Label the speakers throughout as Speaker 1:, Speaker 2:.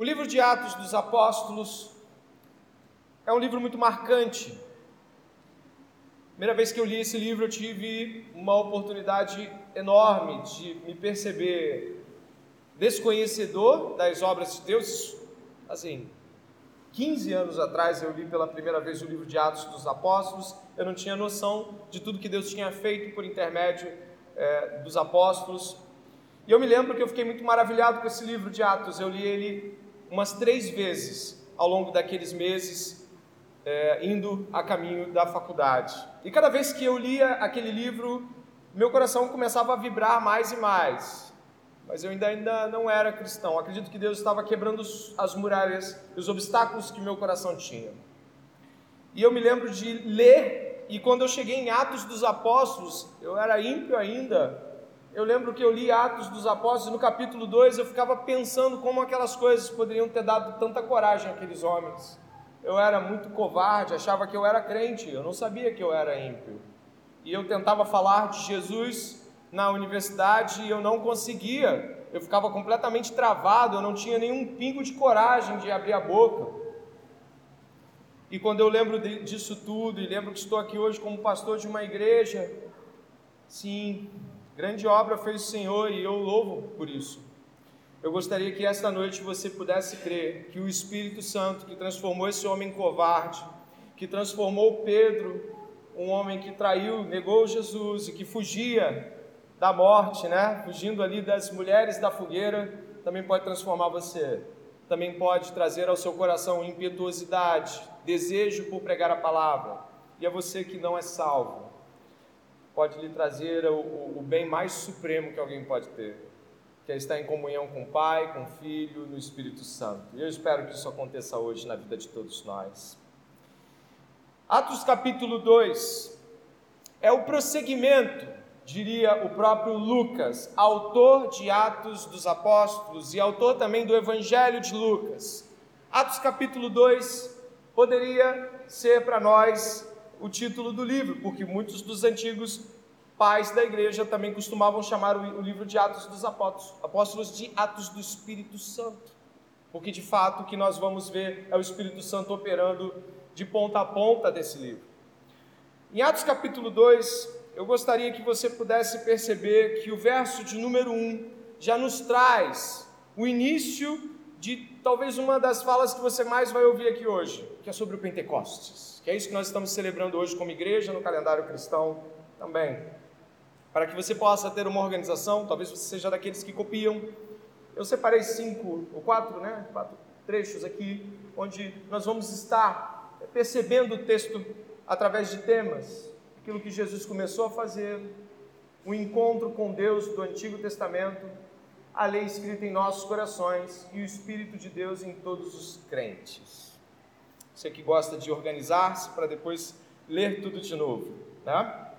Speaker 1: O livro de Atos dos Apóstolos é um livro muito marcante. Primeira vez que eu li esse livro, eu tive uma oportunidade enorme de me perceber desconhecedor das obras de Deus. Assim, 15 anos atrás eu li pela primeira vez o livro de Atos dos Apóstolos, eu não tinha noção de tudo que Deus tinha feito por intermédio é, dos apóstolos. E eu me lembro que eu fiquei muito maravilhado com esse livro de Atos, eu li ele umas três vezes ao longo daqueles meses, é, indo a caminho da faculdade. E cada vez que eu lia aquele livro, meu coração começava a vibrar mais e mais. Mas eu ainda, ainda não era cristão. Acredito que Deus estava quebrando as muralhas e os obstáculos que meu coração tinha. E eu me lembro de ler, e quando eu cheguei em Atos dos Apóstolos, eu era ímpio ainda, eu lembro que eu li Atos dos Apóstolos e no capítulo 2 eu ficava pensando como aquelas coisas poderiam ter dado tanta coragem àqueles homens. Eu era muito covarde, achava que eu era crente, eu não sabia que eu era ímpio. E eu tentava falar de Jesus na universidade e eu não conseguia. Eu ficava completamente travado, eu não tinha nenhum pingo de coragem de abrir a boca. E quando eu lembro disso tudo e lembro que estou aqui hoje como pastor de uma igreja, sim, Grande obra fez o Senhor e eu louvo por isso. Eu gostaria que esta noite você pudesse crer que o Espírito Santo que transformou esse homem covarde, que transformou Pedro, um homem que traiu, negou Jesus e que fugia da morte, né? Fugindo ali das mulheres da fogueira, também pode transformar você. Também pode trazer ao seu coração impetuosidade, desejo por pregar a palavra. E a você que não é salvo, pode lhe trazer o, o, bem mais supremo que alguém pode ter, que é estar em comunhão com o Pai, com o Filho, no Espírito Santo. E eu espero que isso aconteça hoje na vida de todos nós. Atos capítulo 2 é o prosseguimento, diria o próprio Lucas, autor de Atos dos Apóstolos e autor também do Evangelho de Lucas. Atos capítulo 2 poderia ser para nós o título do livro, porque muitos dos antigos pais da igreja também costumavam chamar o livro de Atos dos Apóstolos, apóstolos de Atos do Espírito Santo. Porque de fato o que nós vamos ver é o Espírito Santo operando de ponta a ponta desse livro. Em Atos capítulo 2, eu gostaria que você pudesse perceber que o verso de número 1 já nos traz o início de talvez uma das falas que você mais vai ouvir aqui hoje, que é sobre o Pentecostes, que é isso que nós estamos celebrando hoje como igreja no calendário cristão também. Para que você possa ter uma organização, talvez você seja daqueles que copiam. Eu separei cinco ou quatro, né? Quatro trechos aqui, onde nós vamos estar percebendo o texto através de temas, aquilo que Jesus começou a fazer, o encontro com Deus do Antigo Testamento, a lei escrita em nossos corações e o Espírito de Deus em todos os crentes. Você que gosta de organizar-se para depois ler tudo de novo, né?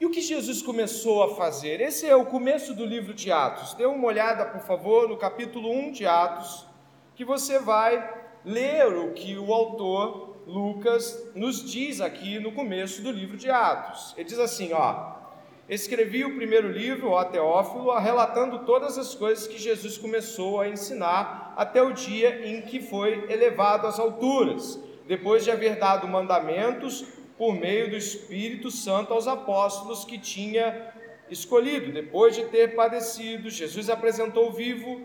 Speaker 1: E o que Jesus começou a fazer? Esse é o começo do livro de Atos. Dê uma olhada, por favor, no capítulo 1 de Atos, que você vai ler o que o autor Lucas nos diz aqui no começo do livro de Atos. Ele diz assim, ó: Escrevi o primeiro livro, ó Teófilo, relatando todas as coisas que Jesus começou a ensinar até o dia em que foi elevado às alturas, depois de haver dado mandamentos por meio do Espírito Santo aos apóstolos que tinha escolhido. Depois de ter padecido, Jesus apresentou vivo,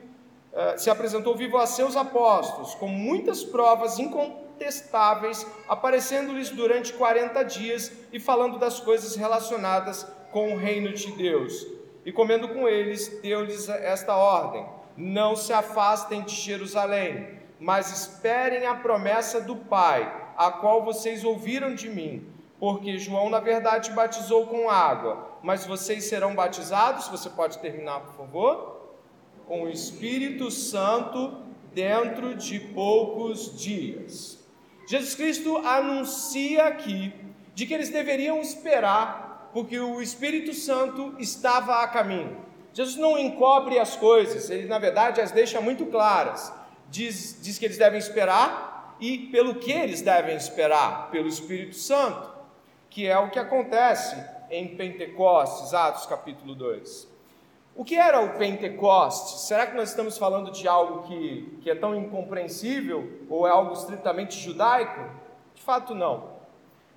Speaker 1: eh, se apresentou vivo a seus apóstolos, com muitas provas incontestáveis, aparecendo-lhes durante 40 dias e falando das coisas relacionadas com o reino de Deus. E comendo com eles, deu-lhes esta ordem: Não se afastem de Jerusalém, mas esperem a promessa do Pai, a qual vocês ouviram de mim. Porque João, na verdade, batizou com água, mas vocês serão batizados. Você pode terminar, por favor? Com o Espírito Santo dentro de poucos dias. Jesus Cristo anuncia aqui de que eles deveriam esperar porque o Espírito Santo estava a caminho. Jesus não encobre as coisas, ele na verdade as deixa muito claras. Diz, diz que eles devem esperar e pelo que eles devem esperar? Pelo Espírito Santo, que é o que acontece em Pentecostes, Atos capítulo 2. O que era o Pentecostes? Será que nós estamos falando de algo que, que é tão incompreensível ou é algo estritamente judaico? De fato, não.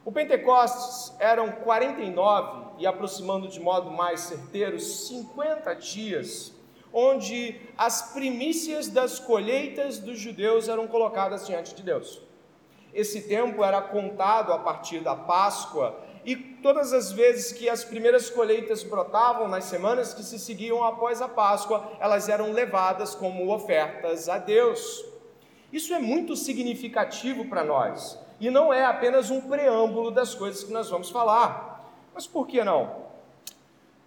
Speaker 1: O Pentecostes eram 49 e aproximando de modo mais certeiro 50 dias, onde as primícias das colheitas dos judeus eram colocadas diante de Deus. Esse tempo era contado a partir da Páscoa e todas as vezes que as primeiras colheitas brotavam nas semanas que se seguiam após a Páscoa, elas eram levadas como ofertas a Deus. Isso é muito significativo para nós e não é apenas um preâmbulo das coisas que nós vamos falar. Mas por que não?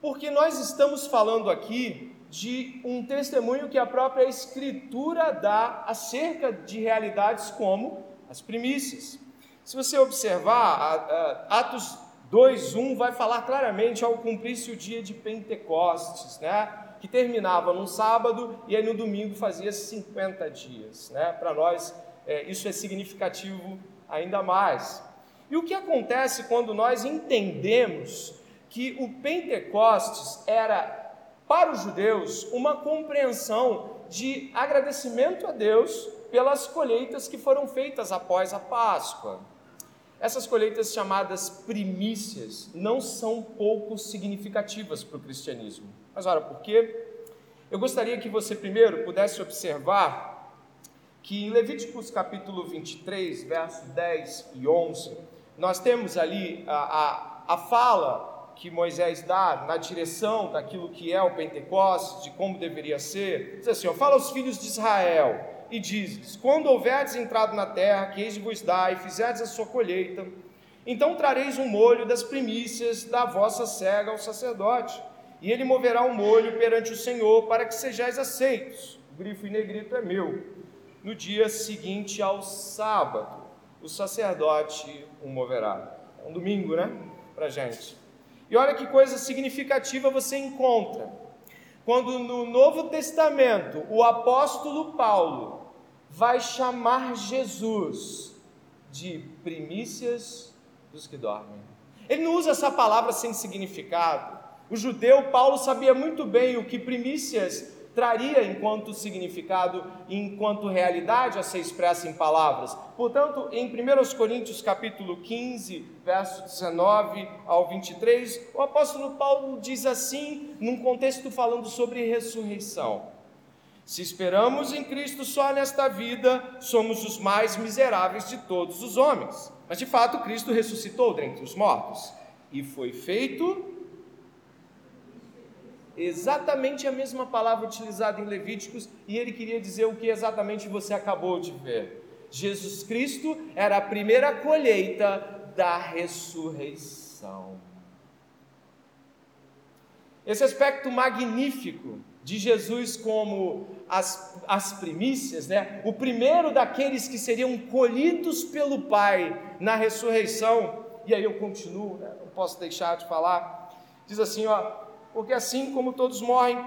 Speaker 1: Porque nós estamos falando aqui de um testemunho que a própria Escritura dá acerca de realidades como as primícias. Se você observar, Atos 2:1 vai falar claramente ao cumprir-se o dia de Pentecostes, né? Que terminava num sábado e aí no domingo fazia 50 dias, né? Para nós é, isso é significativo ainda mais. E o que acontece quando nós entendemos que o Pentecostes era para os judeus uma compreensão de agradecimento a Deus pelas colheitas que foram feitas após a Páscoa. Essas colheitas chamadas primícias não são pouco significativas para o cristianismo. Mas ora, por quê? Eu gostaria que você primeiro pudesse observar que em Levíticos capítulo 23, versos 10 e 11, nós temos ali a, a, a fala que Moisés dá na direção daquilo que é o Pentecostes, de como deveria ser. Diz assim: ó, fala aos filhos de Israel e dizes: Quando houverdes entrado na terra, que eis vos dá, e fizerdes a sua colheita, então trareis um molho das primícias da vossa cega ao sacerdote, e ele moverá o um molho perante o Senhor, para que sejais aceitos. O grifo em negrito é meu. No dia seguinte ao sábado, o sacerdote o moverá. É um domingo, né? Para gente. E olha que coisa significativa você encontra. Quando no Novo Testamento o apóstolo Paulo vai chamar Jesus de primícias dos que dormem. Ele não usa essa palavra sem significado. O judeu Paulo sabia muito bem o que primícias traria enquanto significado e enquanto realidade a ser expressa em palavras. Portanto, em 1 Coríntios capítulo 15, verso 19 ao 23, o apóstolo Paulo diz assim, num contexto falando sobre ressurreição: se esperamos em Cristo só nesta vida, somos os mais miseráveis de todos os homens. Mas de fato, Cristo ressuscitou dentre os mortos e foi feito exatamente a mesma palavra utilizada em Levíticos, e ele queria dizer o que exatamente você acabou de ver. Jesus Cristo era a primeira colheita da ressurreição. Esse aspecto magnífico de Jesus como as, as primícias, né? o primeiro daqueles que seriam colhidos pelo Pai na ressurreição, e aí eu continuo, né? não posso deixar de falar, diz assim, ó, porque assim como todos morrem,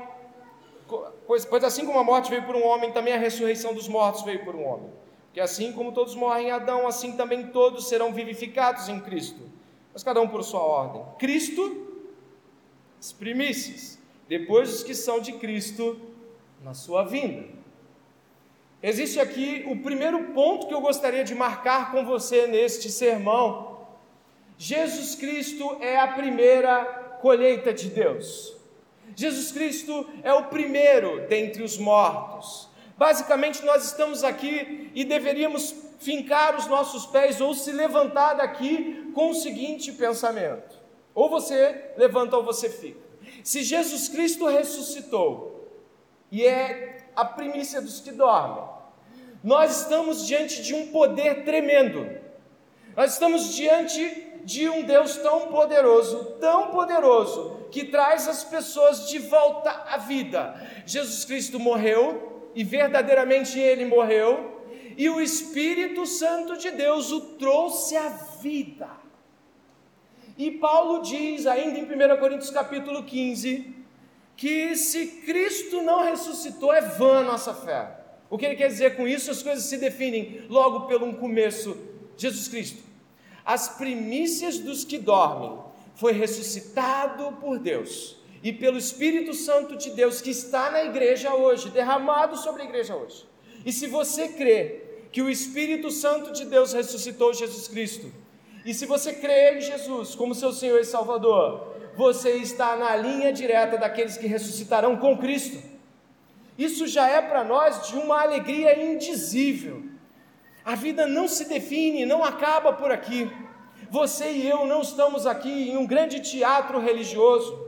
Speaker 1: pois, pois assim como a morte veio por um homem, também a ressurreição dos mortos veio por um homem, porque assim como todos morrem em Adão, assim também todos serão vivificados em Cristo, mas cada um por sua ordem, Cristo, as primícias, depois os que são de Cristo na sua vinda. Existe aqui o primeiro ponto que eu gostaria de marcar com você neste sermão. Jesus Cristo é a primeira colheita de Deus. Jesus Cristo é o primeiro dentre os mortos. Basicamente, nós estamos aqui e deveríamos fincar os nossos pés ou se levantar daqui com o seguinte pensamento: ou você levanta ou você fica. Se Jesus Cristo ressuscitou e é a primícia dos que dormem, nós estamos diante de um poder tremendo. Nós estamos diante de um Deus tão poderoso, tão poderoso, que traz as pessoas de volta à vida. Jesus Cristo morreu e verdadeiramente ele morreu, e o Espírito Santo de Deus o trouxe à vida. E Paulo diz, ainda em 1 Coríntios capítulo 15, que se Cristo não ressuscitou, é vã a nossa fé. O que ele quer dizer com isso? As coisas se definem logo pelo um começo: Jesus Cristo. As primícias dos que dormem foi ressuscitado por Deus e pelo Espírito Santo de Deus que está na igreja hoje, derramado sobre a igreja hoje. E se você crê que o Espírito Santo de Deus ressuscitou Jesus Cristo, e se você crê em Jesus como seu Senhor e Salvador, você está na linha direta daqueles que ressuscitarão com Cristo. Isso já é para nós de uma alegria indizível. A vida não se define, não acaba por aqui. Você e eu não estamos aqui em um grande teatro religioso.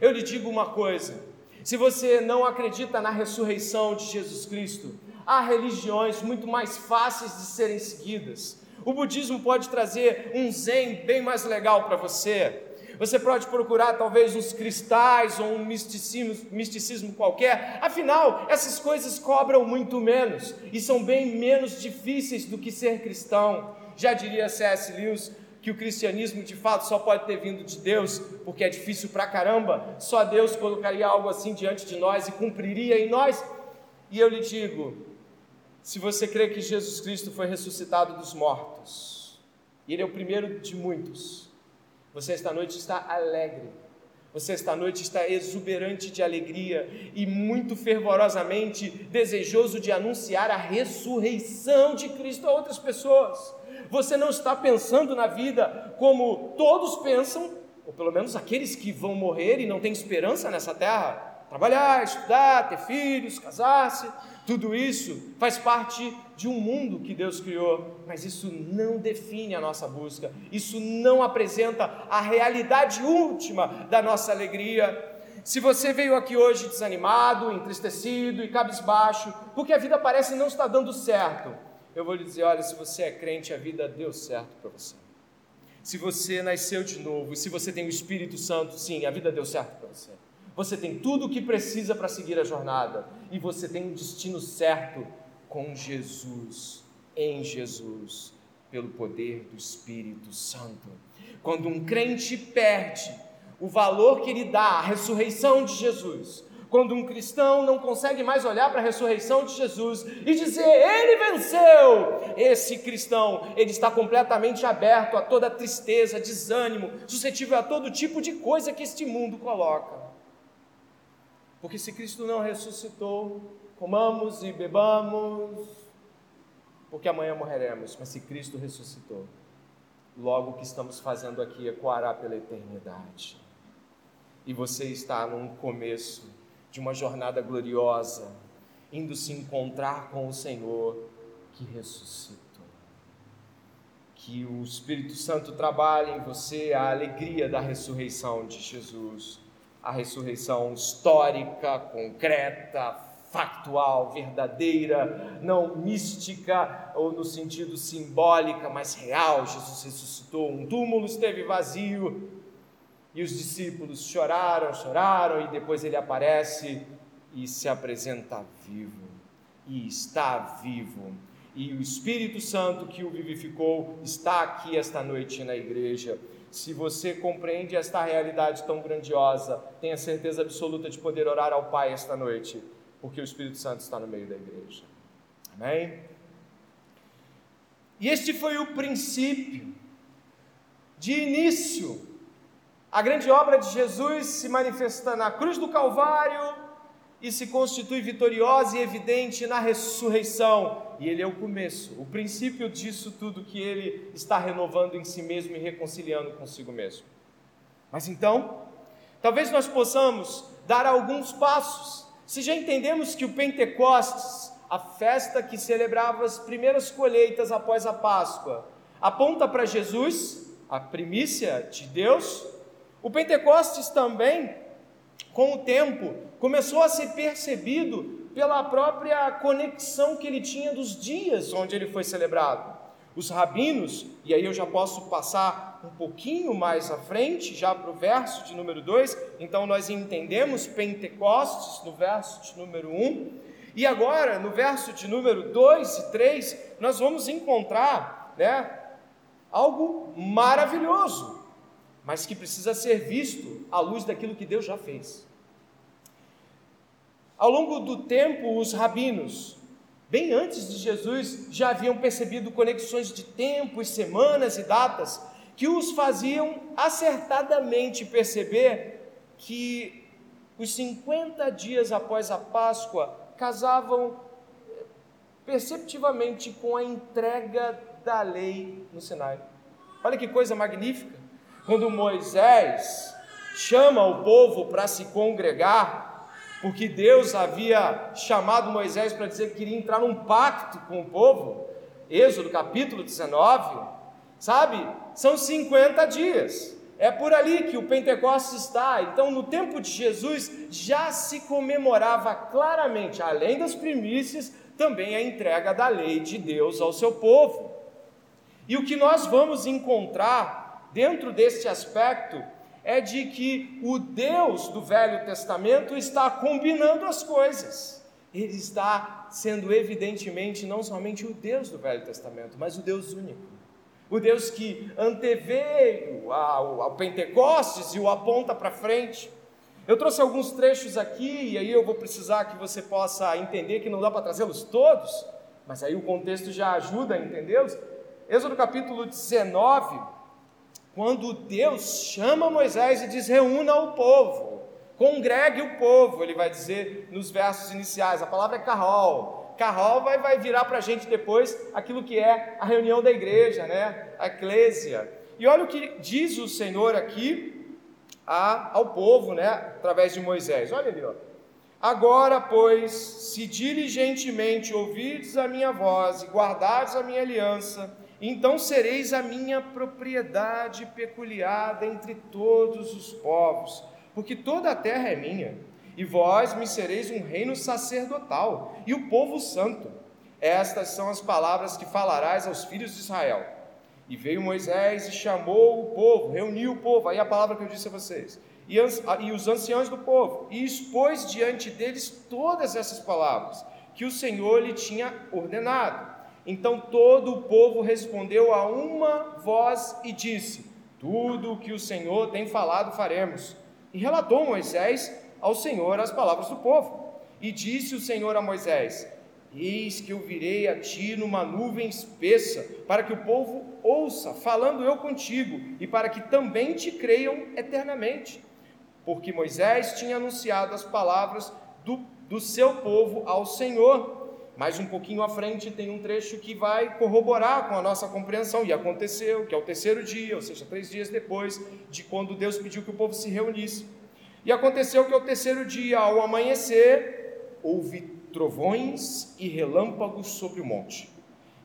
Speaker 1: Eu lhe digo uma coisa: se você não acredita na ressurreição de Jesus Cristo, há religiões muito mais fáceis de serem seguidas. O budismo pode trazer um zen bem mais legal para você. Você pode procurar talvez uns cristais ou um misticismo, misticismo qualquer. Afinal, essas coisas cobram muito menos e são bem menos difíceis do que ser cristão. Já diria C.S. Lewis que o cristianismo de fato só pode ter vindo de Deus, porque é difícil pra caramba. Só Deus colocaria algo assim diante de nós e cumpriria em nós. E eu lhe digo, se você crê que Jesus Cristo foi ressuscitado dos mortos, Ele é o primeiro de muitos, você esta noite está alegre, você esta noite está exuberante de alegria e muito fervorosamente desejoso de anunciar a ressurreição de Cristo a outras pessoas. Você não está pensando na vida como todos pensam, ou pelo menos aqueles que vão morrer e não têm esperança nessa terra Trabalhar, estudar, ter filhos, casar-se, tudo isso faz parte de um mundo que Deus criou, mas isso não define a nossa busca, isso não apresenta a realidade última da nossa alegria. Se você veio aqui hoje desanimado, entristecido e cabisbaixo, porque a vida parece não estar dando certo, eu vou lhe dizer: olha, se você é crente, a vida deu certo para você. Se você nasceu de novo, se você tem o Espírito Santo, sim, a vida deu certo para você. Você tem tudo o que precisa para seguir a jornada e você tem um destino certo com Jesus, em Jesus, pelo poder do Espírito Santo. Quando um crente perde o valor que ele dá à ressurreição de Jesus, quando um cristão não consegue mais olhar para a ressurreição de Jesus e dizer, ele venceu, esse cristão, ele está completamente aberto a toda tristeza, desânimo, suscetível a todo tipo de coisa que este mundo coloca. Porque se Cristo não ressuscitou, comamos e bebamos, porque amanhã morreremos. Mas se Cristo ressuscitou, logo o que estamos fazendo aqui ecoará pela eternidade. E você está num começo de uma jornada gloriosa, indo se encontrar com o Senhor que ressuscitou. Que o Espírito Santo trabalhe em você a alegria da ressurreição de Jesus a ressurreição histórica, concreta, factual, verdadeira, não mística ou no sentido simbólica, mas real. Jesus ressuscitou, um túmulo esteve vazio e os discípulos choraram, choraram e depois ele aparece e se apresenta vivo e está vivo. E o Espírito Santo que o vivificou está aqui esta noite na igreja se você compreende esta realidade tão grandiosa, tenha certeza absoluta de poder orar ao Pai esta noite, porque o Espírito Santo está no meio da igreja. Amém? E este foi o princípio, de início, a grande obra de Jesus se manifesta na cruz do Calvário e se constitui vitoriosa e evidente na ressurreição e ele é o começo, o princípio disso tudo que ele está renovando em si mesmo e reconciliando consigo mesmo. Mas então, talvez nós possamos dar alguns passos. Se já entendemos que o Pentecostes, a festa que celebrava as primeiras colheitas após a Páscoa, aponta para Jesus, a primícia de Deus, o Pentecostes também, com o tempo, começou a ser percebido pela própria conexão que ele tinha dos dias onde ele foi celebrado. Os rabinos, e aí eu já posso passar um pouquinho mais à frente, já para o verso de número 2, então nós entendemos Pentecostes no verso de número 1, um, e agora no verso de número 2 e 3, nós vamos encontrar né, algo maravilhoso, mas que precisa ser visto à luz daquilo que Deus já fez. Ao longo do tempo, os rabinos, bem antes de Jesus, já haviam percebido conexões de tempos, semanas e datas que os faziam acertadamente perceber que os 50 dias após a Páscoa casavam eh, perceptivamente com a entrega da lei no Sinai. Olha que coisa magnífica! Quando Moisés chama o povo para se congregar, porque Deus havia chamado Moisés para dizer que queria entrar num pacto com o povo, Êxodo capítulo 19, sabe? São 50 dias. É por ali que o Pentecostes está. Então, no tempo de Jesus, já se comemorava claramente, além das primícias, também a entrega da lei de Deus ao seu povo. E o que nós vamos encontrar dentro deste aspecto é de que o Deus do Velho Testamento está combinando as coisas. Ele está sendo evidentemente não somente o Deus do Velho Testamento, mas o Deus único. O Deus que anteveio ao, ao Pentecostes e o aponta para frente. Eu trouxe alguns trechos aqui, e aí eu vou precisar que você possa entender que não dá para trazê-los todos, mas aí o contexto já ajuda a entendê-los. Êxodo capítulo 19, quando Deus chama Moisés e diz: reúna o povo, congregue o povo, ele vai dizer nos versos iniciais, a palavra é carol. Carol vai, vai virar para a gente depois aquilo que é a reunião da igreja, né? a eclésia. E olha o que diz o Senhor aqui a, ao povo, né? através de Moisés. Olha ali, ó. Agora, pois, se diligentemente ouvirdes a minha voz e guardardes a minha aliança, então sereis a minha propriedade peculiar entre todos os povos, porque toda a terra é minha, e vós me sereis um reino sacerdotal e o povo santo. Estas são as palavras que falarás aos filhos de Israel. E veio Moisés e chamou o povo, reuniu o povo, aí a palavra que eu disse a vocês, e, e os anciãos do povo, e expôs diante deles todas essas palavras que o Senhor lhe tinha ordenado. Então todo o povo respondeu a uma voz e disse: Tudo o que o Senhor tem falado faremos. E relatou Moisés ao Senhor as palavras do povo. E disse o Senhor a Moisés: Eis que eu virei a ti numa nuvem espessa, para que o povo ouça, falando eu contigo, e para que também te creiam eternamente. Porque Moisés tinha anunciado as palavras do, do seu povo ao Senhor. Mas um pouquinho à frente tem um trecho que vai corroborar com a nossa compreensão, e aconteceu, que é o terceiro dia, ou seja, três dias depois de quando Deus pediu que o povo se reunisse. E aconteceu que ao terceiro dia, ao amanhecer, houve trovões e relâmpagos sobre o monte,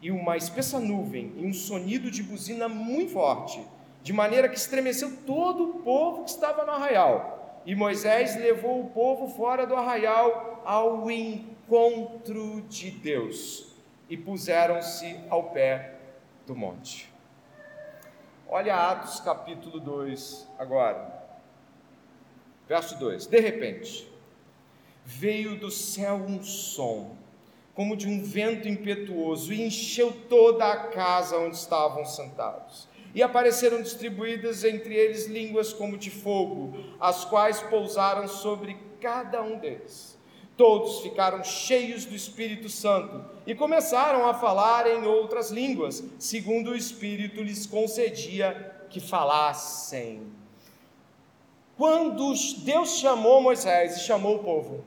Speaker 1: e uma espessa nuvem e um sonido de buzina muito forte, de maneira que estremeceu todo o povo que estava no arraial. E Moisés levou o povo fora do arraial ao encontro encontro de Deus e puseram-se ao pé do monte. Olha Atos capítulo 2 agora. Verso 2: De repente, veio do céu um som, como de um vento impetuoso, e encheu toda a casa onde estavam sentados. E apareceram distribuídas entre eles línguas como de fogo, as quais pousaram sobre cada um deles Todos ficaram cheios do Espírito Santo e começaram a falar em outras línguas, segundo o Espírito lhes concedia que falassem. Quando Deus chamou Moisés e chamou o povo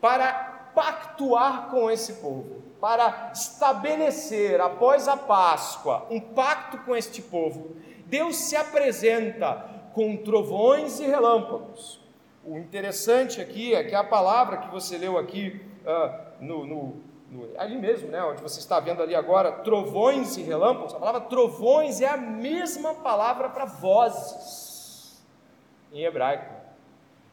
Speaker 1: para pactuar com esse povo, para estabelecer após a Páscoa um pacto com este povo, Deus se apresenta com trovões e relâmpagos o interessante aqui é que a palavra que você leu aqui, uh, no, no, no, ali mesmo, né, onde você está vendo ali agora, trovões e relâmpagos, a palavra trovões é a mesma palavra para vozes em hebraico.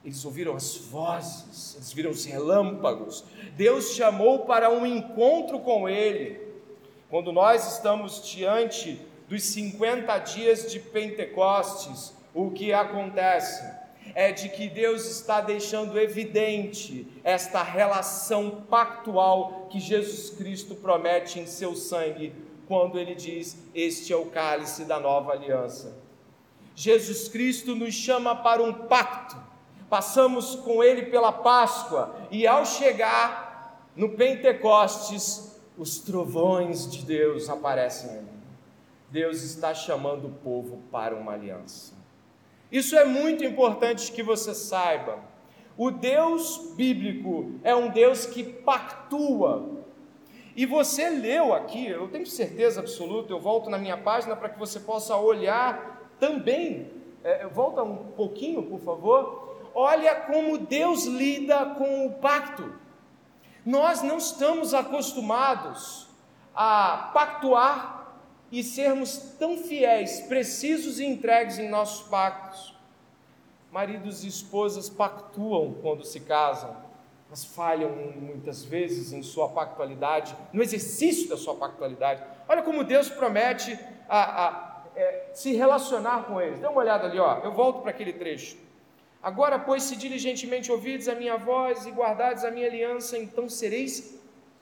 Speaker 1: Eles ouviram as vozes, eles viram os relâmpagos. Deus chamou para um encontro com Ele. Quando nós estamos diante dos 50 dias de Pentecostes, o que acontece? É de que Deus está deixando evidente esta relação pactual que Jesus Cristo promete em seu sangue, quando ele diz: Este é o cálice da nova aliança. Jesus Cristo nos chama para um pacto, passamos com ele pela Páscoa, e ao chegar no Pentecostes, os trovões de Deus aparecem. Deus está chamando o povo para uma aliança. Isso é muito importante que você saiba. O Deus bíblico é um Deus que pactua. E você leu aqui, eu tenho certeza absoluta, eu volto na minha página para que você possa olhar também. É, volta um pouquinho, por favor. Olha como Deus lida com o pacto. Nós não estamos acostumados a pactuar e sermos tão fiéis, precisos e entregues em nossos pactos. Maridos e esposas pactuam quando se casam, mas falham muitas vezes em sua pactualidade, no exercício da sua pactualidade. Olha como Deus promete a, a é, se relacionar com eles. Dê uma olhada ali, ó. Eu volto para aquele trecho. Agora, pois, se diligentemente ouvides a minha voz e guardares a minha aliança, então sereis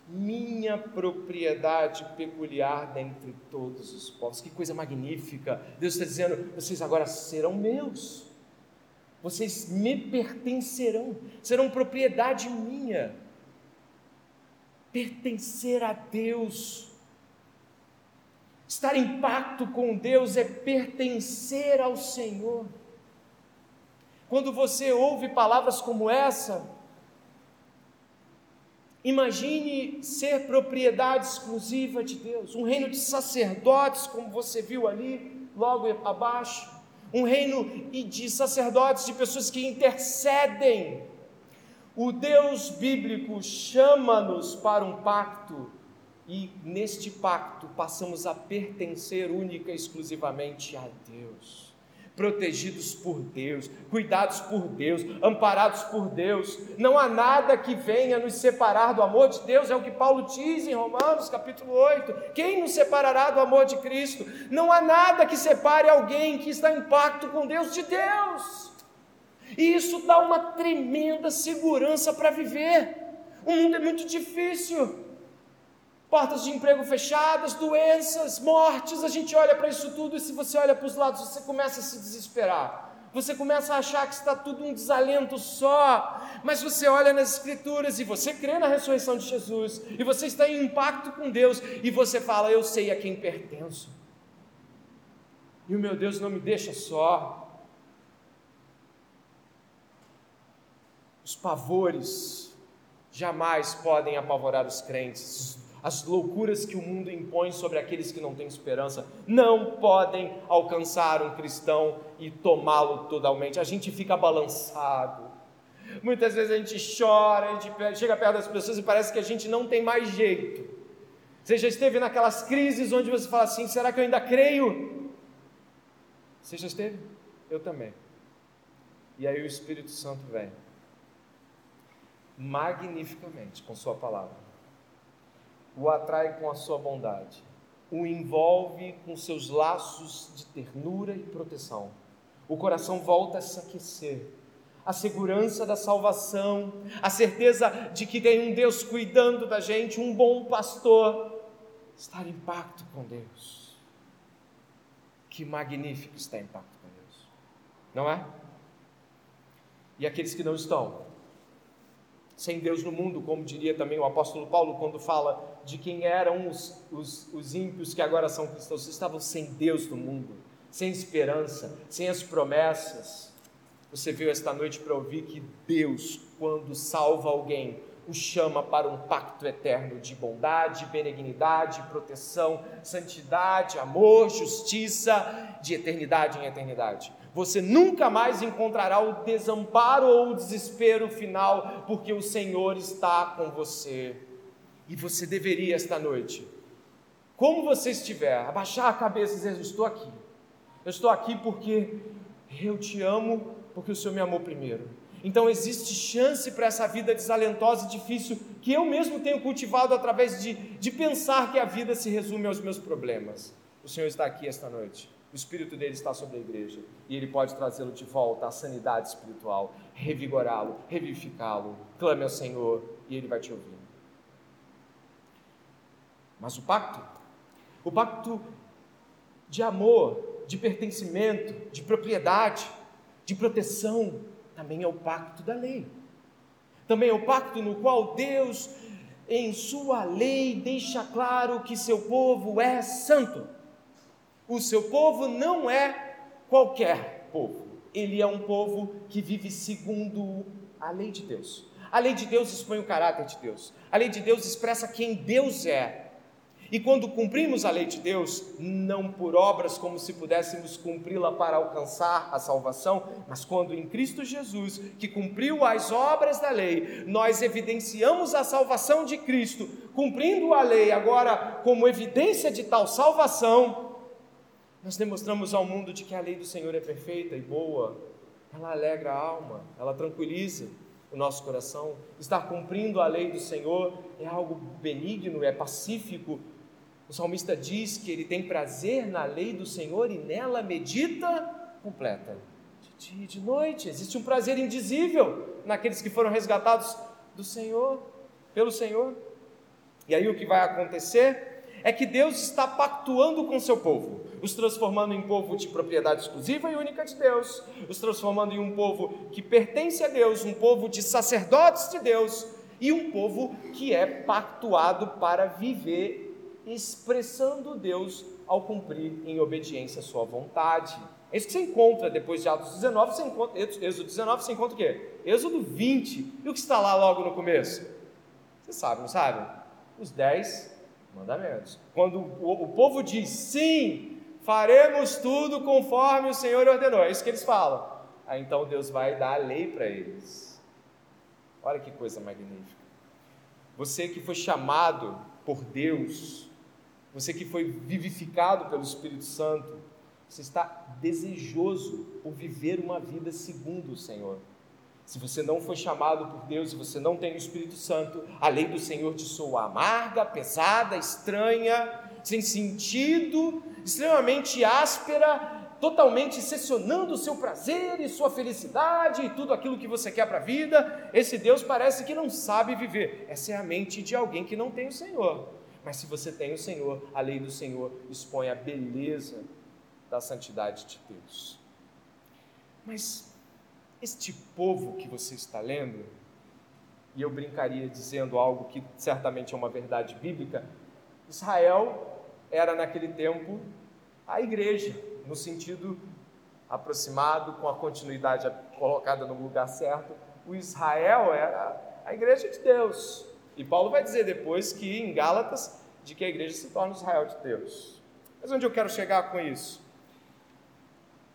Speaker 1: minha propriedade peculiar dentre todos os povos. Que coisa magnífica! Deus está dizendo: vocês agora serão meus vocês me pertencerão, serão propriedade minha. Pertencer a Deus, estar em pacto com Deus é pertencer ao Senhor. Quando você ouve palavras como essa, imagine ser propriedade exclusiva de Deus, um reino de sacerdotes, como você viu ali, logo abaixo um reino de sacerdotes, de pessoas que intercedem. O Deus bíblico chama-nos para um pacto e neste pacto passamos a pertencer única e exclusivamente a Deus protegidos por Deus, cuidados por Deus, amparados por Deus. Não há nada que venha nos separar do amor de Deus, é o que Paulo diz em Romanos capítulo 8. Quem nos separará do amor de Cristo? Não há nada que separe alguém que está em pacto com Deus de Deus. E isso dá uma tremenda segurança para viver. O mundo é muito difícil portas de emprego fechadas, doenças, mortes, a gente olha para isso tudo e se você olha para os lados, você começa a se desesperar. Você começa a achar que está tudo um desalento só, mas você olha nas Escrituras e você crê na ressurreição de Jesus, e você está em impacto com Deus, e você fala: Eu sei a quem pertenço, e o meu Deus não me deixa só. Os pavores jamais podem apavorar os crentes, as loucuras que o mundo impõe sobre aqueles que não têm esperança não podem alcançar um cristão e tomá-lo totalmente. A gente fica balançado. Muitas vezes a gente chora, a gente chega perto das pessoas e parece que a gente não tem mais jeito. Você já esteve naquelas crises onde você fala assim: será que eu ainda creio? Você já esteve? Eu também. E aí o Espírito Santo vem magnificamente com Sua palavra o atrai com a sua bondade, o envolve com seus laços de ternura e proteção. O coração volta a se aquecer. A segurança da salvação, a certeza de que tem um Deus cuidando da gente, um bom pastor, estar em pacto com Deus. Que magnífico estar em pacto com Deus, não é? E aqueles que não estão, sem Deus no mundo, como diria também o apóstolo Paulo quando fala de quem eram os, os, os ímpios que agora são cristãos. estavam sem Deus no mundo, sem esperança, sem as promessas. Você veio esta noite para ouvir que Deus, quando salva alguém, o chama para um pacto eterno de bondade, benignidade, proteção, santidade, amor, justiça, de eternidade em eternidade. Você nunca mais encontrará o desamparo ou o desespero final, porque o Senhor está com você. E você deveria esta noite, como você estiver, abaixar a cabeça e dizer: Eu estou aqui. Eu estou aqui porque eu te amo, porque o Senhor me amou primeiro. Então existe chance para essa vida desalentosa e difícil que eu mesmo tenho cultivado através de, de pensar que a vida se resume aos meus problemas. O Senhor está aqui esta noite. O Espírito dele está sobre a igreja e ele pode trazê-lo de volta à sanidade espiritual, revigorá-lo, revivificá-lo. Clame ao Senhor e ele vai te ouvir. Mas o pacto, o pacto de amor, de pertencimento, de propriedade, de proteção, também é o pacto da lei. Também é o pacto no qual Deus, em sua lei, deixa claro que seu povo é santo. O seu povo não é qualquer povo, ele é um povo que vive segundo a lei de Deus. A lei de Deus expõe o caráter de Deus. A lei de Deus expressa quem Deus é. E quando cumprimos a lei de Deus, não por obras como se pudéssemos cumpri-la para alcançar a salvação, mas quando em Cristo Jesus, que cumpriu as obras da lei, nós evidenciamos a salvação de Cristo, cumprindo a lei agora como evidência de tal salvação, nós demonstramos ao mundo de que a lei do Senhor é perfeita e boa, ela alegra a alma, ela tranquiliza o nosso coração. Estar cumprindo a lei do Senhor é algo benigno, é pacífico, o salmista diz que ele tem prazer na lei do Senhor e nela medita completa. De dia e de noite. Existe um prazer indizível naqueles que foram resgatados do Senhor, pelo Senhor. E aí o que vai acontecer é que Deus está pactuando com seu povo, os transformando em povo de propriedade exclusiva e única de Deus, os transformando em um povo que pertence a Deus, um povo de sacerdotes de Deus e um povo que é pactuado para viver expressando Deus ao cumprir em obediência a sua vontade. É isso que você encontra depois de Atos 19, você encontra, Êxodo 19, você encontra o quê? Êxodo 20. E o que está lá logo no começo? Você sabe, não sabe? Os dez mandamentos. Quando o, o povo diz sim, faremos tudo conforme o Senhor ordenou, é isso que eles falam. Aí então Deus vai dar a lei para eles. Olha que coisa magnífica. Você que foi chamado por Deus você que foi vivificado pelo Espírito Santo, você está desejoso por viver uma vida segundo o Senhor. Se você não foi chamado por Deus, se você não tem o Espírito Santo, a lei do Senhor te soa amarga, pesada, estranha, sem sentido, extremamente áspera, totalmente seccionando o seu prazer e sua felicidade e tudo aquilo que você quer para a vida. Esse Deus parece que não sabe viver. Essa é a mente de alguém que não tem o Senhor. Mas se você tem o Senhor, a lei do Senhor expõe a beleza da santidade de Deus. Mas este povo que você está lendo, e eu brincaria dizendo algo que certamente é uma verdade bíblica, Israel era naquele tempo a igreja, no sentido aproximado, com a continuidade colocada no lugar certo. O Israel era a igreja de Deus, e Paulo vai dizer depois que em Gálatas de que a igreja se torna Israel de Deus. Mas onde eu quero chegar com isso?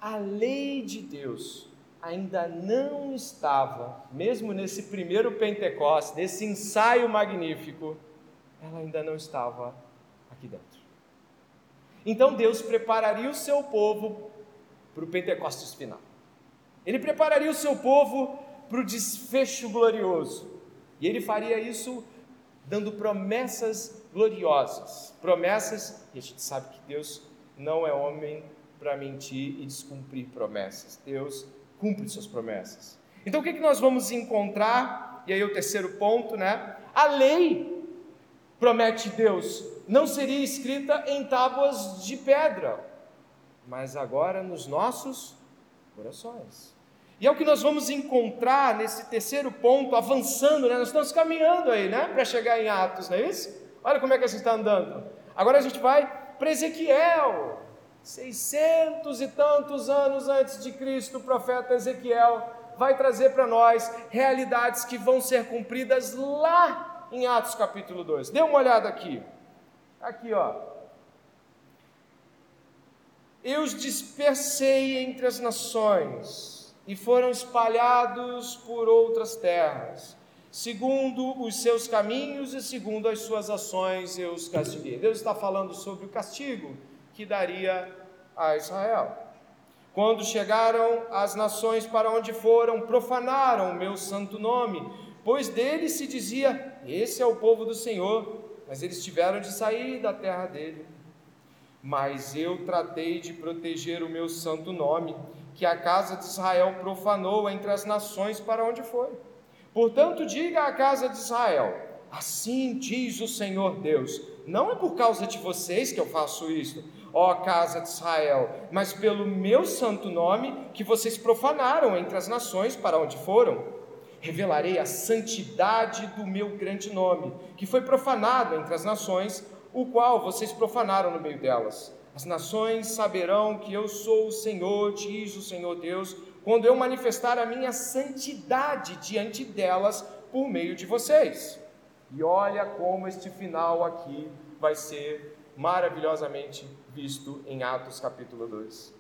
Speaker 1: A lei de Deus ainda não estava, mesmo nesse primeiro Pentecostes, nesse ensaio magnífico, ela ainda não estava aqui dentro. Então Deus prepararia o seu povo para o Pentecostes final. Ele prepararia o seu povo para o desfecho glorioso. E ele faria isso dando promessas gloriosas, promessas, e a gente sabe que Deus não é homem para mentir e descumprir promessas. Deus cumpre suas promessas. Então o que, que nós vamos encontrar? E aí o terceiro ponto, né? A lei, promete Deus, não seria escrita em tábuas de pedra, mas agora nos nossos corações. E é o que nós vamos encontrar nesse terceiro ponto, avançando, né? Nós estamos caminhando aí, né? Para chegar em Atos, não é isso? Olha como é que a gente está andando. Agora a gente vai para Ezequiel. 600 e tantos anos antes de Cristo, o profeta Ezequiel vai trazer para nós realidades que vão ser cumpridas lá em Atos capítulo 2. Dê uma olhada aqui. Aqui, ó. Eu os dispersei entre as nações e foram espalhados por outras terras. Segundo os seus caminhos e segundo as suas ações eu os castiguei. Deus está falando sobre o castigo que daria a Israel. Quando chegaram as nações para onde foram, profanaram o meu santo nome, pois deles se dizia: Esse é o povo do Senhor, mas eles tiveram de sair da terra dele. Mas eu tratei de proteger o meu santo nome que a casa de Israel profanou entre as nações para onde foi. Portanto, diga à casa de Israel: Assim diz o Senhor Deus: Não é por causa de vocês que eu faço isto, ó casa de Israel, mas pelo meu santo nome que vocês profanaram entre as nações para onde foram. Revelarei a santidade do meu grande nome, que foi profanado entre as nações, o qual vocês profanaram no meio delas. As nações saberão que eu sou o Senhor, diz o Senhor Deus, quando eu manifestar a minha santidade diante delas por meio de vocês. E olha como este final aqui vai ser maravilhosamente visto em Atos capítulo 2.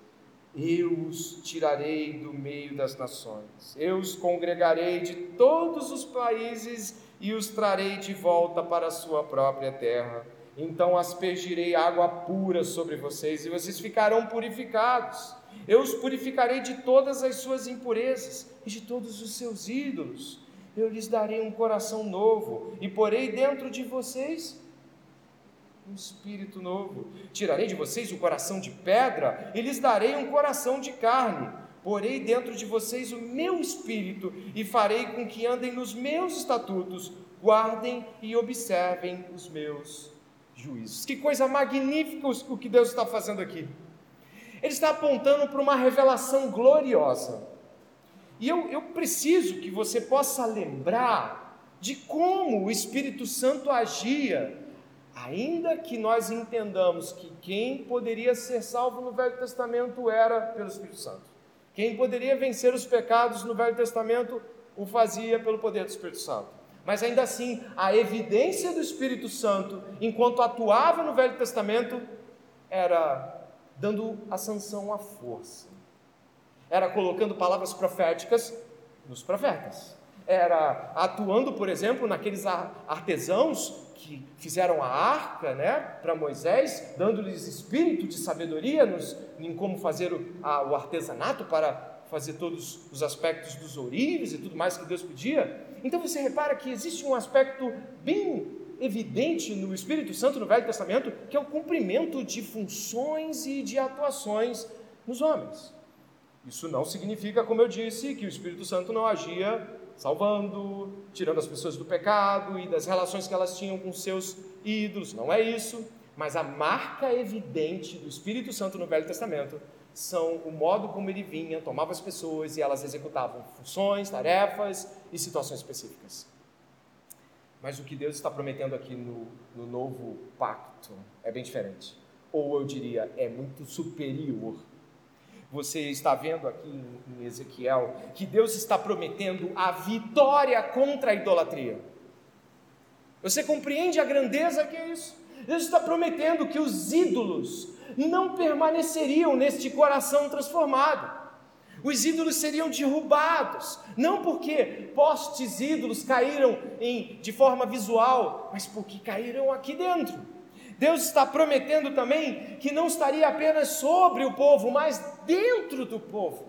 Speaker 1: Eu os tirarei do meio das nações, eu os congregarei de todos os países e os trarei de volta para a sua própria terra. Então aspergirei água pura sobre vocês e vocês ficarão purificados. Eu os purificarei de todas as suas impurezas e de todos os seus ídolos. Eu lhes darei um coração novo e porei dentro de vocês um espírito novo. Tirarei de vocês o coração de pedra e lhes darei um coração de carne. Porei dentro de vocês o meu espírito e farei com que andem nos meus estatutos, guardem e observem os meus juízos. Que coisa magnífica o que Deus está fazendo aqui. Ele está apontando para uma revelação gloriosa. E eu, eu preciso que você possa lembrar de como o Espírito Santo agia Ainda que nós entendamos que quem poderia ser salvo no Velho Testamento era pelo Espírito Santo. Quem poderia vencer os pecados no Velho Testamento o fazia pelo poder do Espírito Santo. Mas ainda assim, a evidência do Espírito Santo, enquanto atuava no Velho Testamento, era dando a sanção à força. Era colocando palavras proféticas nos profetas. Era atuando, por exemplo, naqueles artesãos que fizeram a arca né, para Moisés, dando-lhes espírito de sabedoria nos, em como fazer o, a, o artesanato para fazer todos os aspectos dos ourives e tudo mais que Deus pedia. Então você repara que existe um aspecto bem evidente no Espírito Santo no Velho Testamento, que é o cumprimento de funções e de atuações nos homens. Isso não significa, como eu disse, que o Espírito Santo não agia salvando, tirando as pessoas do pecado e das relações que elas tinham com seus ídolos. Não é isso, mas a marca evidente do Espírito Santo no Velho Testamento são o modo como ele vinha, tomava as pessoas e elas executavam funções, tarefas e situações específicas. Mas o que Deus está prometendo aqui no, no novo pacto é bem diferente. Ou eu diria, é muito superior você está vendo aqui em Ezequiel que Deus está prometendo a vitória contra a idolatria. Você compreende a grandeza que é isso? Deus está prometendo que os ídolos não permaneceriam neste coração transformado. Os ídolos seriam derrubados, não porque postes ídolos caíram em, de forma visual, mas porque caíram aqui dentro. Deus está prometendo também que não estaria apenas sobre o povo, mas dentro do povo.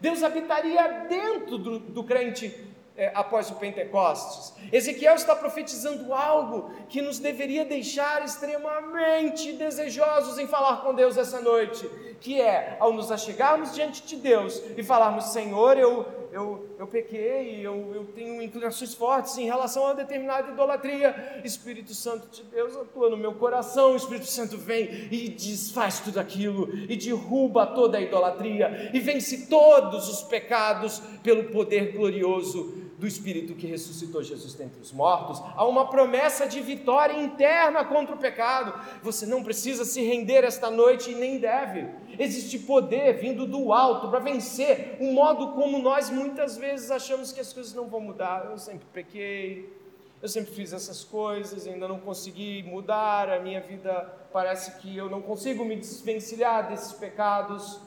Speaker 1: Deus habitaria dentro do, do crente é, após o Pentecostes. Ezequiel está profetizando algo que nos deveria deixar extremamente desejosos em falar com Deus essa noite, que é ao nos achegarmos diante de Deus e falarmos: Senhor, eu eu, eu pequei, eu, eu tenho inclinações fortes em relação a determinada idolatria. Espírito Santo de Deus atua no meu coração, o Espírito Santo vem e desfaz tudo aquilo, e derruba toda a idolatria, e vence todos os pecados pelo poder glorioso do Espírito que ressuscitou Jesus dentre os mortos, há uma promessa de vitória interna contra o pecado. Você não precisa se render esta noite e nem deve. Existe poder vindo do alto para vencer o modo como nós muitas vezes achamos que as coisas não vão mudar. Eu sempre pequei, eu sempre fiz essas coisas, ainda não consegui mudar, a minha vida parece que eu não consigo me desvencilhar desses pecados.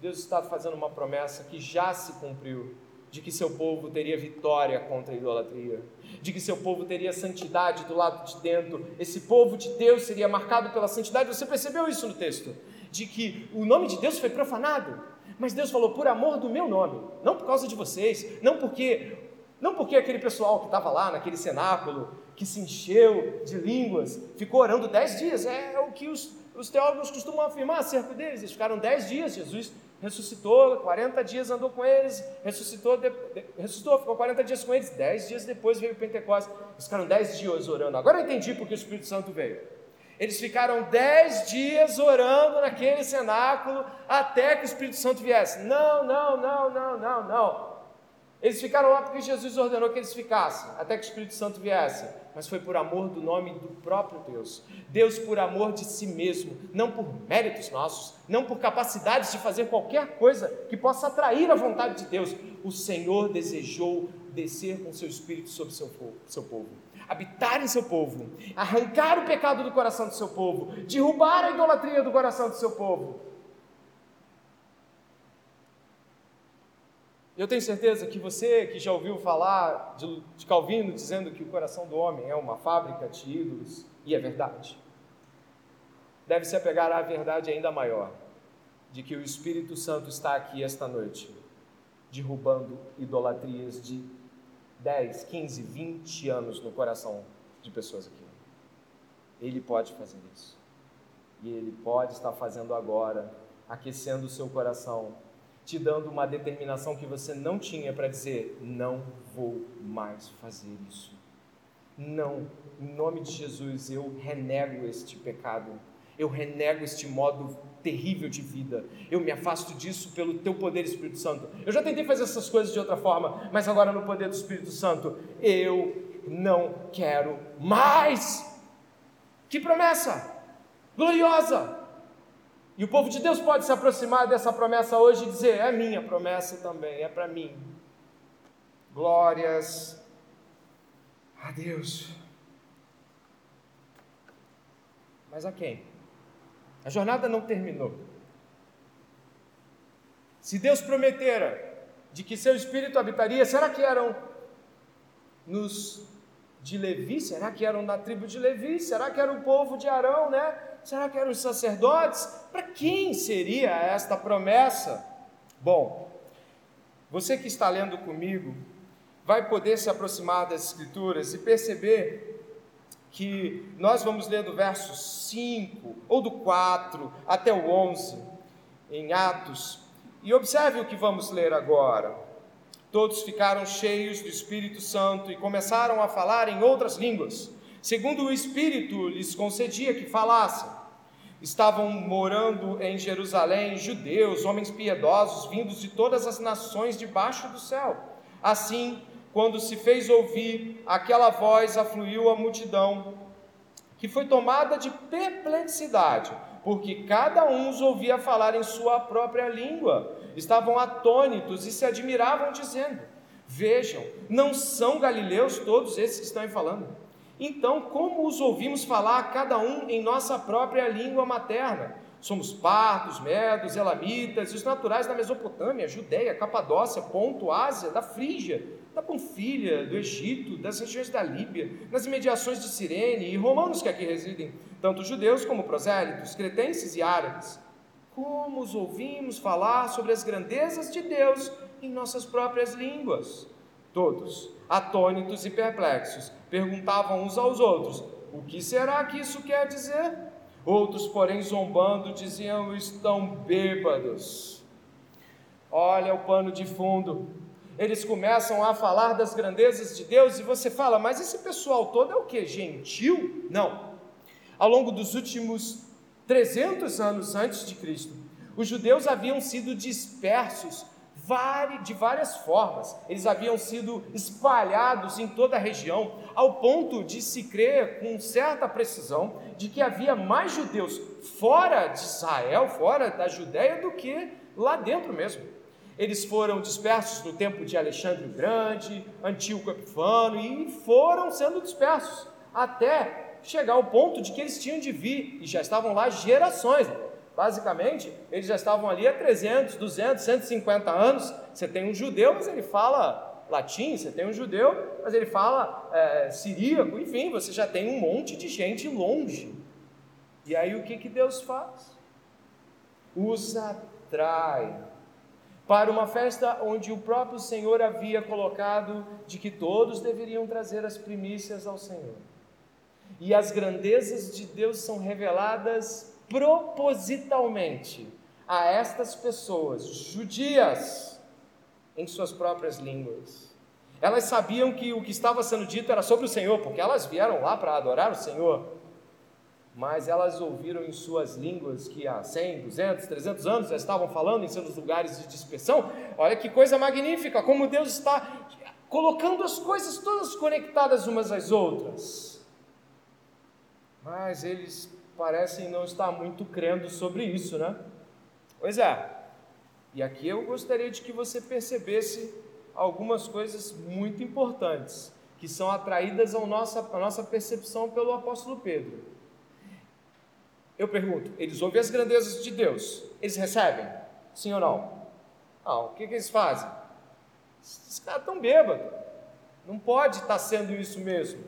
Speaker 1: Deus está fazendo uma promessa que já se cumpriu de que seu povo teria vitória contra a idolatria, de que seu povo teria santidade do lado de dentro, esse povo de Deus seria marcado pela santidade. Você percebeu isso no texto? De que o nome de Deus foi profanado, mas Deus falou por amor do meu nome, não por causa de vocês, não porque não porque aquele pessoal que estava lá naquele cenáculo, que se encheu de línguas, ficou orando dez dias, é, o que os, os teólogos costumam afirmar acerca deles, eles ficaram dez dias, Jesus ressuscitou, 40 dias andou com eles, ressuscitou, de, de, ressuscitou, ficou 40 dias com eles, 10 dias depois veio o Pentecostes, eles ficaram 10 dias orando. Agora eu entendi porque o Espírito Santo veio. Eles ficaram 10 dias orando naquele cenáculo até que o Espírito Santo viesse. Não, não, não, não, não, não. Eles ficaram lá porque Jesus ordenou que eles ficassem, até que o Espírito Santo viesse. Mas foi por amor do nome do próprio Deus. Deus por amor de si mesmo, não por méritos nossos, não por capacidades de fazer qualquer coisa que possa atrair a vontade de Deus. O Senhor desejou descer com seu Espírito sobre seu povo, seu povo. Habitar em seu povo, arrancar o pecado do coração do seu povo, derrubar a idolatria do coração do seu povo Eu tenho certeza que você que já ouviu falar de, de Calvino dizendo que o coração do homem é uma fábrica de ídolos, e é verdade, deve se apegar à verdade ainda maior, de que o Espírito Santo está aqui esta noite, derrubando idolatrias de 10, 15, 20 anos no coração de pessoas aqui. Ele pode fazer isso. E ele pode estar fazendo agora, aquecendo o seu coração te dando uma determinação que você não tinha para dizer: não vou mais fazer isso. Não, em nome de Jesus, eu renego este pecado, eu renego este modo terrível de vida, eu me afasto disso pelo teu poder, Espírito Santo. Eu já tentei fazer essas coisas de outra forma, mas agora no poder do Espírito Santo, eu não quero mais. Que promessa gloriosa! E o povo de Deus pode se aproximar dessa promessa hoje e dizer: é minha promessa também, é para mim. Glórias a Deus. Mas a quem? A jornada não terminou. Se Deus prometera de que seu espírito habitaria, será que eram nos de Levi? Será que eram da tribo de Levi? Será que era o povo de Arão, né? Será que eram os sacerdotes? Para quem seria esta promessa? Bom, você que está lendo comigo vai poder se aproximar das Escrituras e perceber que nós vamos ler do verso 5 ou do 4 até o 11 em Atos. E observe o que vamos ler agora. Todos ficaram cheios do Espírito Santo e começaram a falar em outras línguas segundo o Espírito lhes concedia que falassem. Estavam morando em Jerusalém judeus, homens piedosos, vindos de todas as nações debaixo do céu. Assim, quando se fez ouvir aquela voz, afluiu a multidão, que foi tomada de perplexidade, porque cada um os ouvia falar em sua própria língua. Estavam atônitos e se admiravam, dizendo: Vejam, não são galileus todos esses que estão aí falando? Então, como os ouvimos falar cada um em nossa própria língua materna? Somos partos, medos, elamitas os naturais da Mesopotâmia, Judéia, Capadócia, Ponto, Ásia, da Frígia, da Panfilha, do Egito, das regiões da Líbia, nas imediações de Cirene e romanos que aqui residem, tanto judeus como prosélitos, cretenses e árabes. Como os ouvimos falar sobre as grandezas de Deus em nossas próprias línguas? Todos, atônitos e perplexos, perguntavam uns aos outros: O que será que isso quer dizer? Outros, porém, zombando, diziam: Estão bêbados. Olha o pano de fundo. Eles começam a falar das grandezas de Deus e você fala: Mas esse pessoal todo é o que? Gentil? Não. Ao longo dos últimos 300 anos antes de Cristo, os judeus haviam sido dispersos de várias formas. Eles haviam sido espalhados em toda a região, ao ponto de se crer com certa precisão de que havia mais judeus fora de Israel, fora da Judéia, do que lá dentro mesmo. Eles foram dispersos no tempo de Alexandre o Grande, Antíoco Epifano, e foram sendo dispersos até chegar ao ponto de que eles tinham de vir, e já estavam lá gerações. Basicamente, eles já estavam ali há 300, 200, 150 anos. Você tem um judeu, mas ele fala latim, você tem um judeu, mas ele fala é, siríaco, enfim, você já tem um monte de gente longe. E aí o que, que Deus faz? Os atrai para uma festa onde o próprio Senhor havia colocado de que todos deveriam trazer as primícias ao Senhor. E as grandezas de Deus são reveladas propositalmente a estas pessoas judias em suas próprias línguas. Elas sabiam que o que estava sendo dito era sobre o Senhor, porque elas vieram lá para adorar o Senhor. mas elas ouviram em suas línguas que há 100, 200, 300 anos já estavam falando em seus lugares de dispersão. Olha que coisa magnífica, como Deus está colocando as coisas todas conectadas umas às outras. Mas eles parecem não estar muito crendo sobre isso, né? Pois é. E aqui eu gostaria de que você percebesse algumas coisas muito importantes que são atraídas à nossa, à nossa percepção pelo apóstolo Pedro. Eu pergunto, eles ouvem as grandezas de Deus, eles recebem? Sim ou não? Não, o que, que eles fazem? Esses caras estão bêbados. Não pode estar sendo isso mesmo.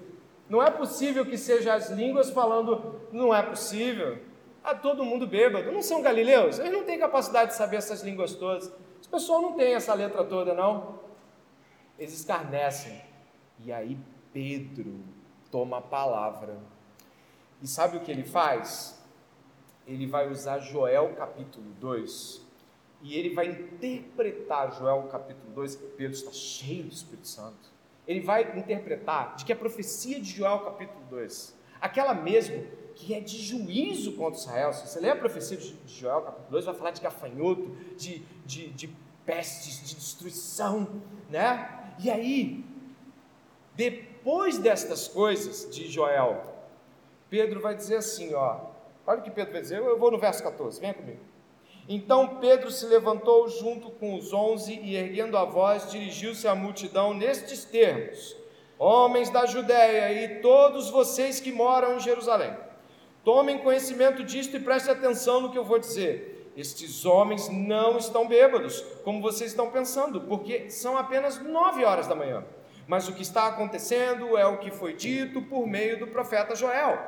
Speaker 1: Não é possível que seja as línguas falando, não é possível. Ah, todo mundo bêbado. Não são galileus? Eles não têm capacidade de saber essas línguas todas. Esse pessoal não tem essa letra toda, não. Eles escarnecem. E aí Pedro toma a palavra. E sabe o que ele faz? Ele vai usar Joel capítulo 2. E ele vai interpretar Joel capítulo 2. Pedro está cheio do Espírito Santo. Ele vai interpretar de que a profecia de Joel capítulo 2, aquela mesmo que é de juízo contra Israel. Se você ler a profecia de Joel capítulo 2, vai falar de gafanhoto, de, de, de pestes, de destruição, né? E aí, depois destas coisas de Joel, Pedro vai dizer assim, ó, olha o que Pedro vai dizer, eu vou no verso 14, venha comigo. Então Pedro se levantou junto com os onze e, erguendo a voz, dirigiu-se à multidão nestes termos: Homens da Judéia e todos vocês que moram em Jerusalém, tomem conhecimento disto e prestem atenção no que eu vou dizer. Estes homens não estão bêbados, como vocês estão pensando, porque são apenas nove horas da manhã. Mas o que está acontecendo é o que foi dito por meio do profeta Joel.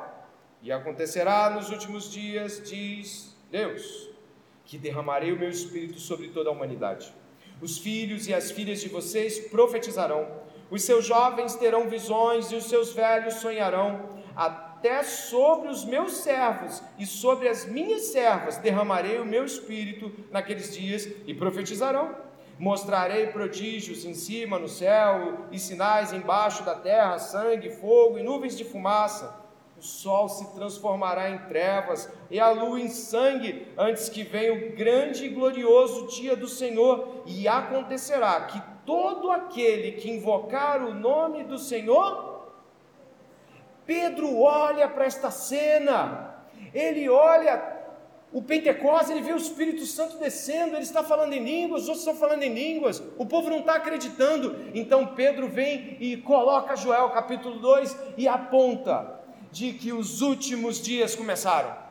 Speaker 1: E acontecerá nos últimos dias, diz Deus, que derramarei o meu espírito sobre toda a humanidade. Os filhos e as filhas de vocês profetizarão, os seus jovens terão visões e os seus velhos sonharão. Até sobre os meus servos e sobre as minhas servas derramarei o meu espírito naqueles dias e profetizarão. Mostrarei prodígios em cima no céu e sinais embaixo da terra, sangue, fogo e nuvens de fumaça. O sol se transformará em trevas e a lua em sangue, antes que venha o grande e glorioso dia do Senhor. E acontecerá que todo aquele que invocar o nome do Senhor, Pedro olha para esta cena, ele olha o Pentecostes, ele vê o Espírito Santo descendo, ele está falando em línguas, os outros estão falando em línguas, o povo não está acreditando. Então Pedro vem e coloca Joel capítulo 2 e aponta de que os últimos dias começaram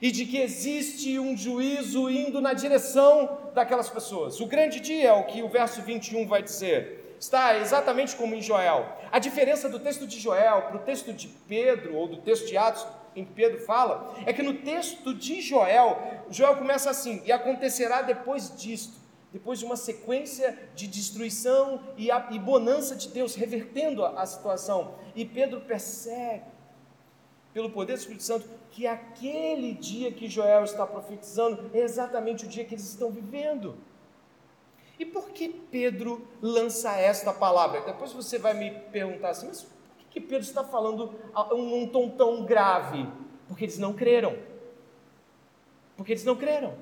Speaker 1: e de que existe um juízo indo na direção daquelas pessoas. O grande dia é o que o verso 21 vai dizer. Está exatamente como em Joel. A diferença do texto de Joel para o texto de Pedro ou do texto de Atos em que Pedro fala, é que no texto de Joel, Joel começa assim: e acontecerá depois disto, depois de uma sequência de destruição e, a, e bonança de Deus revertendo a, a situação. E Pedro percebe, pelo poder do Espírito Santo, que aquele dia que Joel está profetizando é exatamente o dia que eles estão vivendo. E por que Pedro lança esta palavra? Depois você vai me perguntar assim, mas que Pedro está falando um, um tom tão grave? Porque eles não creram. Porque eles não creram.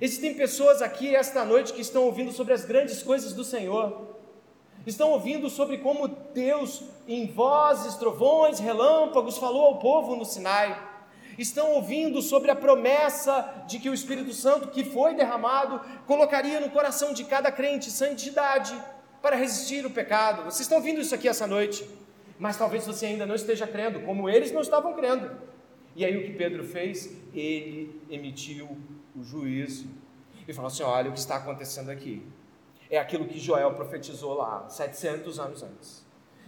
Speaker 1: Existem pessoas aqui esta noite que estão ouvindo sobre as grandes coisas do Senhor. Estão ouvindo sobre como Deus, em vozes, trovões, relâmpagos, falou ao povo no Sinai. Estão ouvindo sobre a promessa de que o Espírito Santo, que foi derramado, colocaria no coração de cada crente santidade para resistir o pecado. Vocês estão ouvindo isso aqui essa noite, mas talvez você ainda não esteja crendo, como eles não estavam crendo. E aí o que Pedro fez? Ele emitiu o juízo e falou assim: olha o que está acontecendo aqui. É aquilo que Joel profetizou lá, 700 anos antes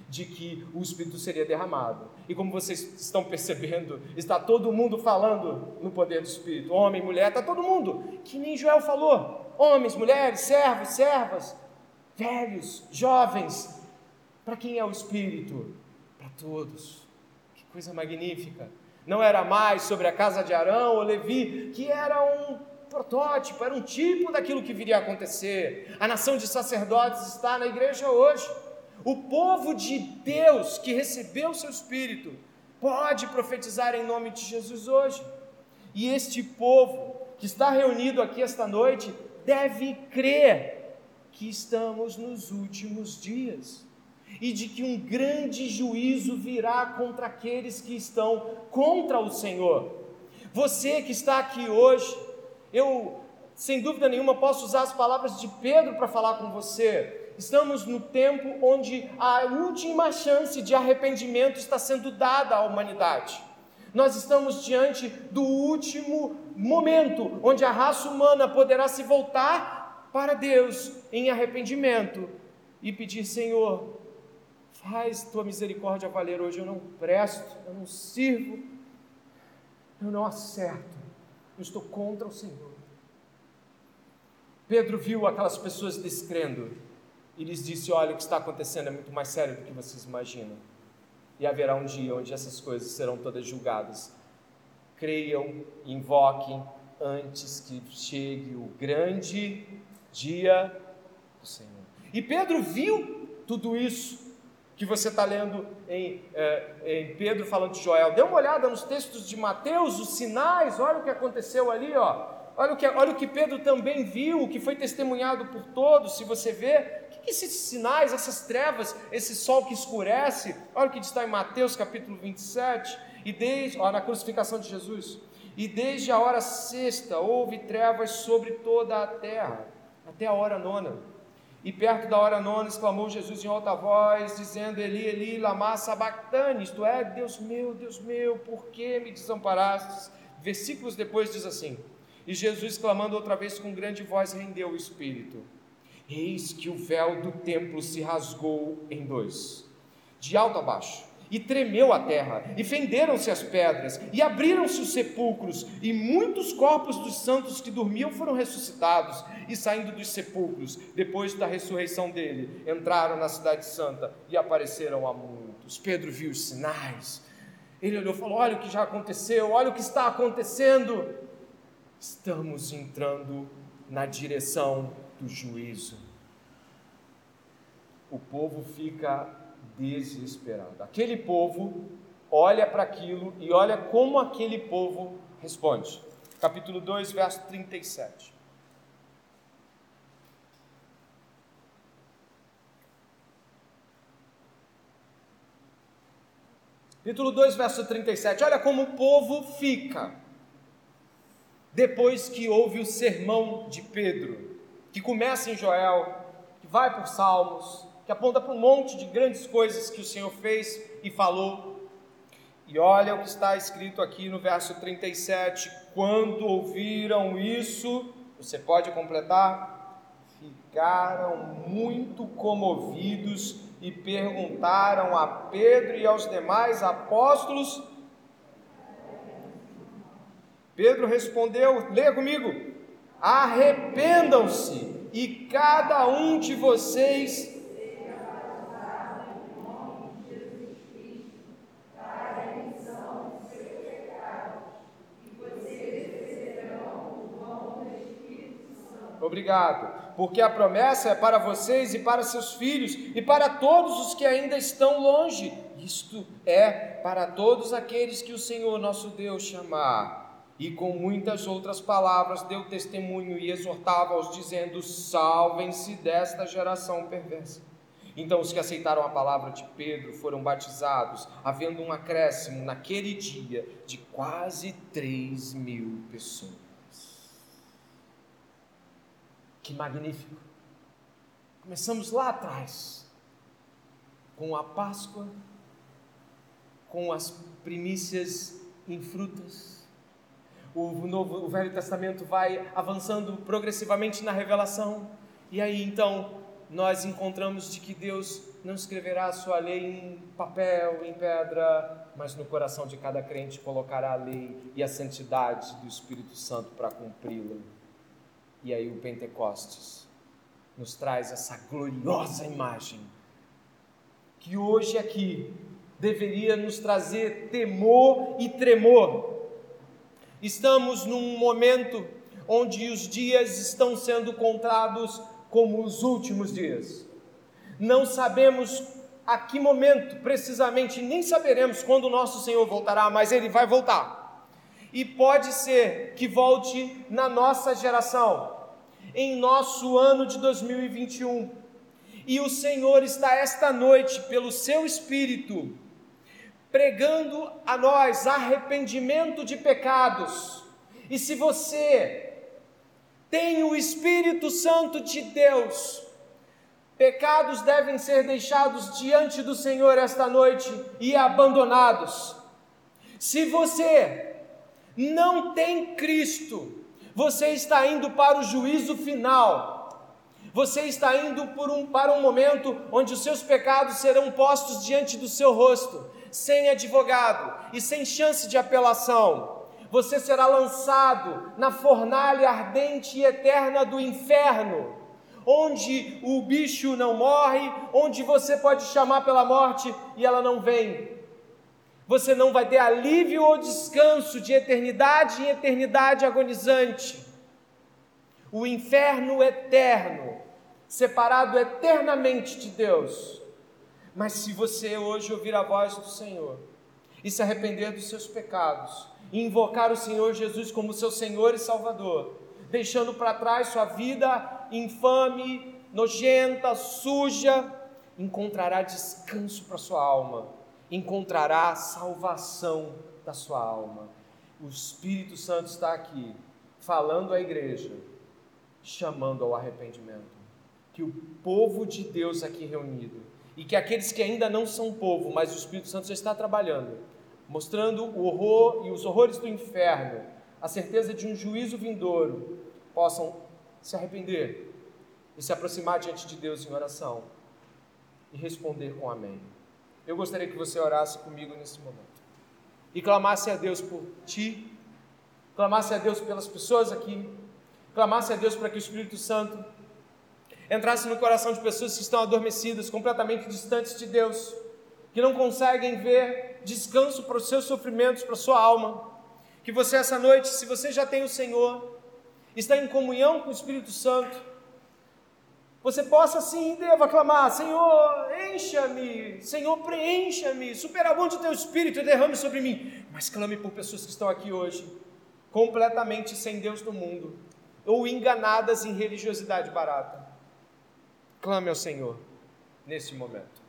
Speaker 1: de que o Espírito seria derramado. E como vocês estão percebendo, está todo mundo falando no poder do Espírito, homem, mulher, está todo mundo, que nem Joel falou: homens, mulheres, servos, servas, velhos, jovens. Para quem é o Espírito? Para todos. Que coisa magnífica. Não era mais sobre a casa de Arão ou Levi, que era um protótipo, era um tipo daquilo que viria a acontecer. A nação de sacerdotes está na igreja hoje. O povo de Deus que recebeu o seu Espírito pode profetizar em nome de Jesus hoje. E este povo que está reunido aqui esta noite deve crer que estamos nos últimos dias e de que um grande juízo virá contra aqueles que estão contra o Senhor. Você que está aqui hoje, eu sem dúvida nenhuma posso usar as palavras de Pedro para falar com você. Estamos no tempo onde a última chance de arrependimento está sendo dada à humanidade. Nós estamos diante do último momento onde a raça humana poderá se voltar para Deus em arrependimento e pedir: Senhor, Faz tua misericórdia valer hoje. Eu não presto, eu não sirvo, eu não acerto, eu estou contra o Senhor. Pedro viu aquelas pessoas descrendo e lhes disse: Olha, o que está acontecendo é muito mais sério do que vocês imaginam. E haverá um dia onde essas coisas serão todas julgadas. Creiam, invoquem antes que chegue o grande dia do Senhor. E Pedro viu tudo isso que você está lendo em, é, em, Pedro falando de Joel. Dê uma olhada nos textos de Mateus, os sinais, olha o que aconteceu ali, ó. Olha o que, olha o que Pedro também viu, o que foi testemunhado por todos. Se você vê, o que, que esses sinais, essas trevas, esse sol que escurece, olha o que está em Mateus capítulo 27, e desde, ó, na crucificação de Jesus, e desde a hora sexta houve trevas sobre toda a terra, até a hora nona. E perto da hora nona exclamou Jesus em alta voz, dizendo: Eli, Eli, lama sabachthani, isto é, Deus meu, Deus meu, por que me desamparastes? Versículos depois diz assim: E Jesus, clamando outra vez com grande voz, rendeu o espírito. Eis que o véu do templo se rasgou em dois, de alto a baixo e tremeu a terra, e fenderam-se as pedras, e abriram-se os sepulcros, e muitos corpos dos santos que dormiam foram ressuscitados, e saindo dos sepulcros, depois da ressurreição dele, entraram na cidade santa e apareceram a muitos. Pedro viu os sinais, ele olhou e falou: Olha o que já aconteceu, olha o que está acontecendo. Estamos entrando na direção do juízo. O povo fica desesperado. Aquele povo olha para aquilo e olha como aquele povo responde. Capítulo 2, verso 37. Capítulo 2, verso 37. Olha como o povo fica depois que ouve o sermão de Pedro, que começa em Joel, que vai por Salmos, que aponta para um monte de grandes coisas que o Senhor fez e falou. E olha o que está escrito aqui no verso 37: quando ouviram isso, você pode completar? Ficaram muito comovidos e perguntaram a Pedro e aos demais apóstolos. Pedro respondeu: leia comigo, arrependam-se e cada um de vocês Obrigado, porque a promessa é para vocês e para seus filhos e para todos os que ainda estão longe. Isto é para todos aqueles que o Senhor nosso Deus chamar. E com muitas outras palavras deu testemunho e exortava-os, dizendo: Salvem-se desta geração perversa. Então os que aceitaram a palavra de Pedro foram batizados, havendo um acréscimo naquele dia de quase 3 mil pessoas. Que magnífico! Começamos lá atrás, com a Páscoa, com as primícias em frutas. O, novo, o Velho Testamento vai avançando progressivamente na revelação, e aí então nós encontramos de que Deus não escreverá a sua lei em papel, em pedra, mas no coração de cada crente colocará a lei e a santidade do Espírito Santo para cumpri-la. E aí o Pentecostes nos traz essa gloriosa imagem que hoje aqui deveria nos trazer temor e tremor. Estamos num momento onde os dias estão sendo contados como os últimos dias. Não sabemos a que momento precisamente, nem saberemos quando o nosso Senhor voltará, mas ele vai voltar. E pode ser que volte na nossa geração, em nosso ano de 2021. E o Senhor está esta noite, pelo seu Espírito, pregando a nós arrependimento de pecados. E se você tem o Espírito Santo de Deus, Pecados devem ser deixados diante do Senhor esta noite e abandonados. Se você não tem Cristo, você está indo para o juízo final. Você está indo um, para um momento onde os seus pecados serão postos diante do seu rosto, sem advogado e sem chance de apelação. Você será lançado na fornalha ardente e eterna do inferno onde o bicho não morre, onde você pode chamar pela morte e ela não vem. Você não vai ter alívio ou descanso de eternidade em eternidade agonizante. O inferno eterno, separado eternamente de Deus. Mas se você hoje ouvir a voz do Senhor e se arrepender dos seus pecados, e invocar o Senhor Jesus como seu Senhor e Salvador, deixando para trás sua vida infame, nojenta, suja, encontrará descanso para sua alma, encontrará salvação da sua alma. O Espírito Santo está aqui, falando à igreja, chamando ao arrependimento. Que o povo de Deus aqui reunido, e que aqueles que ainda não são povo, mas o Espírito Santo já está trabalhando, mostrando o horror e os horrores do inferno, a certeza de um juízo vindouro, possam se arrepender e se aproximar diante de Deus em oração e responder com amém. Eu gostaria que você orasse comigo nesse momento e clamasse a Deus por ti, clamasse a Deus pelas pessoas aqui, clamasse a Deus para que o Espírito Santo entrasse no coração de pessoas que estão adormecidas, completamente distantes de Deus, que não conseguem ver descanso para os seus sofrimentos, para a sua alma. Que você essa noite, se você já tem o Senhor, está em comunhão com o Espírito Santo, você possa sim e deva clamar: Senhor, encha-me, Senhor, preencha-me, superabunde o teu Espírito e derrame sobre mim. Mas clame por pessoas que estão aqui hoje, completamente sem Deus no mundo, ou enganadas em religiosidade barata. Clame ao Senhor nesse momento.